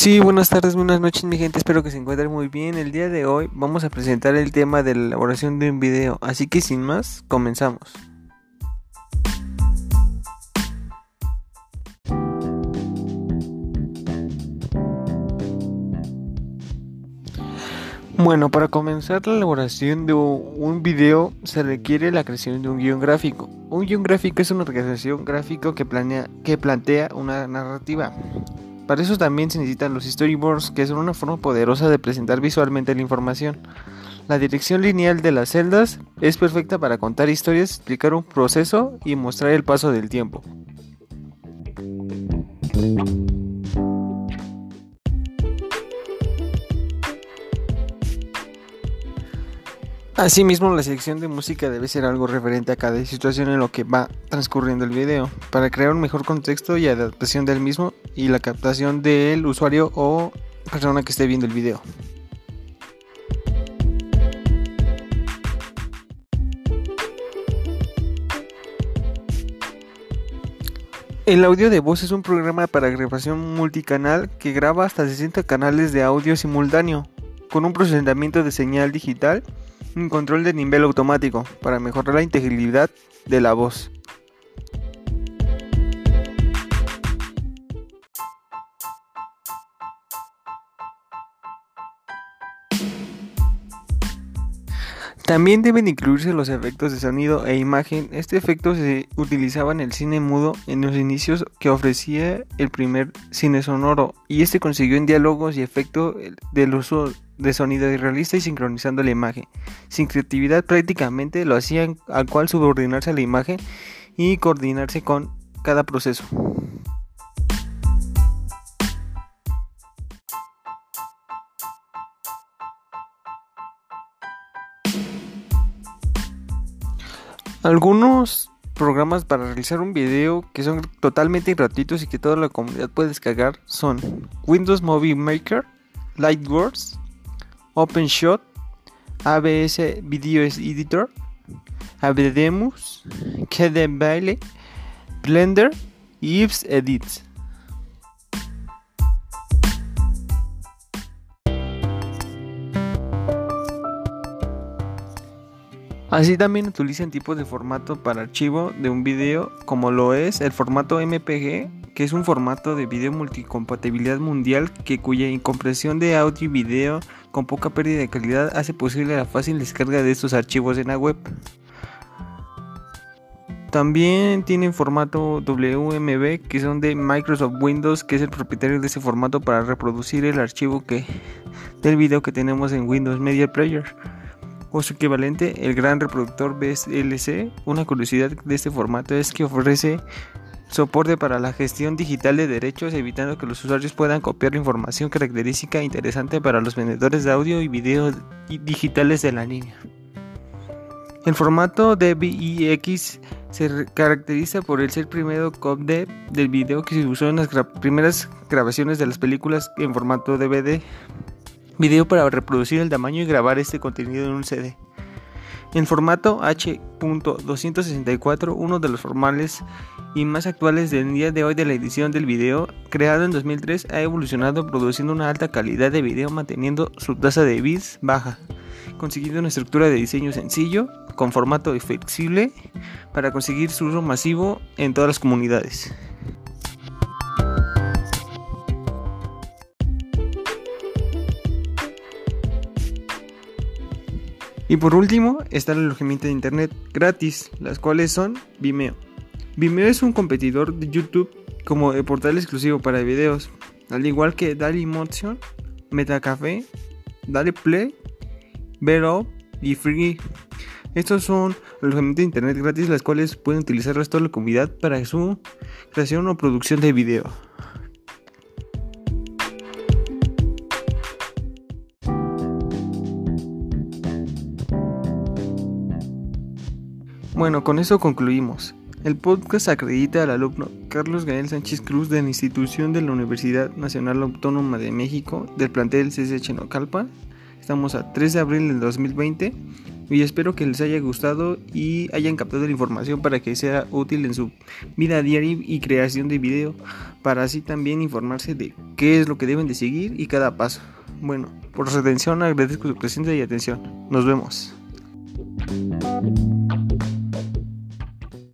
Sí, buenas tardes, buenas noches mi gente, espero que se encuentren muy bien. El día de hoy vamos a presentar el tema de la elaboración de un video, así que sin más, comenzamos. Bueno, para comenzar la elaboración de un video se requiere la creación de un guion gráfico. Un guion gráfico es una organización gráfica que, planea, que plantea una narrativa. Para eso también se necesitan los storyboards, que son una forma poderosa de presentar visualmente la información. La dirección lineal de las celdas es perfecta para contar historias, explicar un proceso y mostrar el paso del tiempo. Asimismo, la selección de música debe ser algo referente a cada situación en lo que va transcurriendo el video, para crear un mejor contexto y adaptación del mismo y la captación del usuario o persona que esté viendo el video. El audio de voz es un programa para grabación multicanal que graba hasta 60 canales de audio simultáneo, con un procesamiento de señal digital un control de nivel automático para mejorar la integridad de la voz. También deben incluirse los efectos de sonido e imagen. Este efecto se utilizaba en el cine mudo en los inicios que ofrecía el primer cine sonoro y este consiguió en diálogos y efecto del uso de sonido realista y sincronizando la imagen. Sin creatividad prácticamente lo hacían al cual subordinarse a la imagen y coordinarse con cada proceso. Algunos programas para realizar un video que son totalmente gratuitos y que toda la comunidad puede descargar son Windows Movie Maker, Lightworks, OpenShot, ABS Video Editor, Abdemus, Baile, Blender y Ives Edits. Así también utilizan tipos de formato para archivo de un video como lo es el formato MPG, que es un formato de video multicompatibilidad mundial que cuya incompresión de audio y video con poca pérdida de calidad hace posible la fácil descarga de estos archivos en la web. También tienen formato WMV que son de Microsoft Windows, que es el propietario de ese formato para reproducir el archivo que, del video que tenemos en Windows Media Player o su equivalente, el gran reproductor BSLC. Una curiosidad de este formato es que ofrece soporte para la gestión digital de derechos, evitando que los usuarios puedan copiar información característica interesante para los vendedores de audio y video digitales de la línea. El formato DVI-X se caracteriza por el ser primero codec del video que se usó en las primeras grabaciones de las películas en formato DVD video para reproducir el tamaño y grabar este contenido en un CD. En formato H.264, uno de los formales y más actuales del día de hoy de la edición del video, creado en 2003, ha evolucionado produciendo una alta calidad de video manteniendo su tasa de bits baja, consiguiendo una estructura de diseño sencillo, con formato flexible, para conseguir su uso masivo en todas las comunidades. Y por último está el alojamiento de internet gratis, las cuales son Vimeo. Vimeo es un competidor de YouTube como de portal exclusivo para videos, al igual que Dailymotion, Metacafé, Dali Play, Vero y Free. Estos son alojamientos de internet gratis, las cuales pueden utilizar el resto de la comunidad para su creación o producción de video. Bueno, con eso concluimos. El podcast acredita al alumno Carlos Gael Sánchez Cruz de la institución de la Universidad Nacional Autónoma de México del plantel CCH Nocalpa. Estamos a 3 de abril del 2020 y espero que les haya gustado y hayan captado la información para que sea útil en su vida diaria y creación de video, para así también informarse de qué es lo que deben de seguir y cada paso. Bueno, por su atención agradezco su presencia y atención. Nos vemos.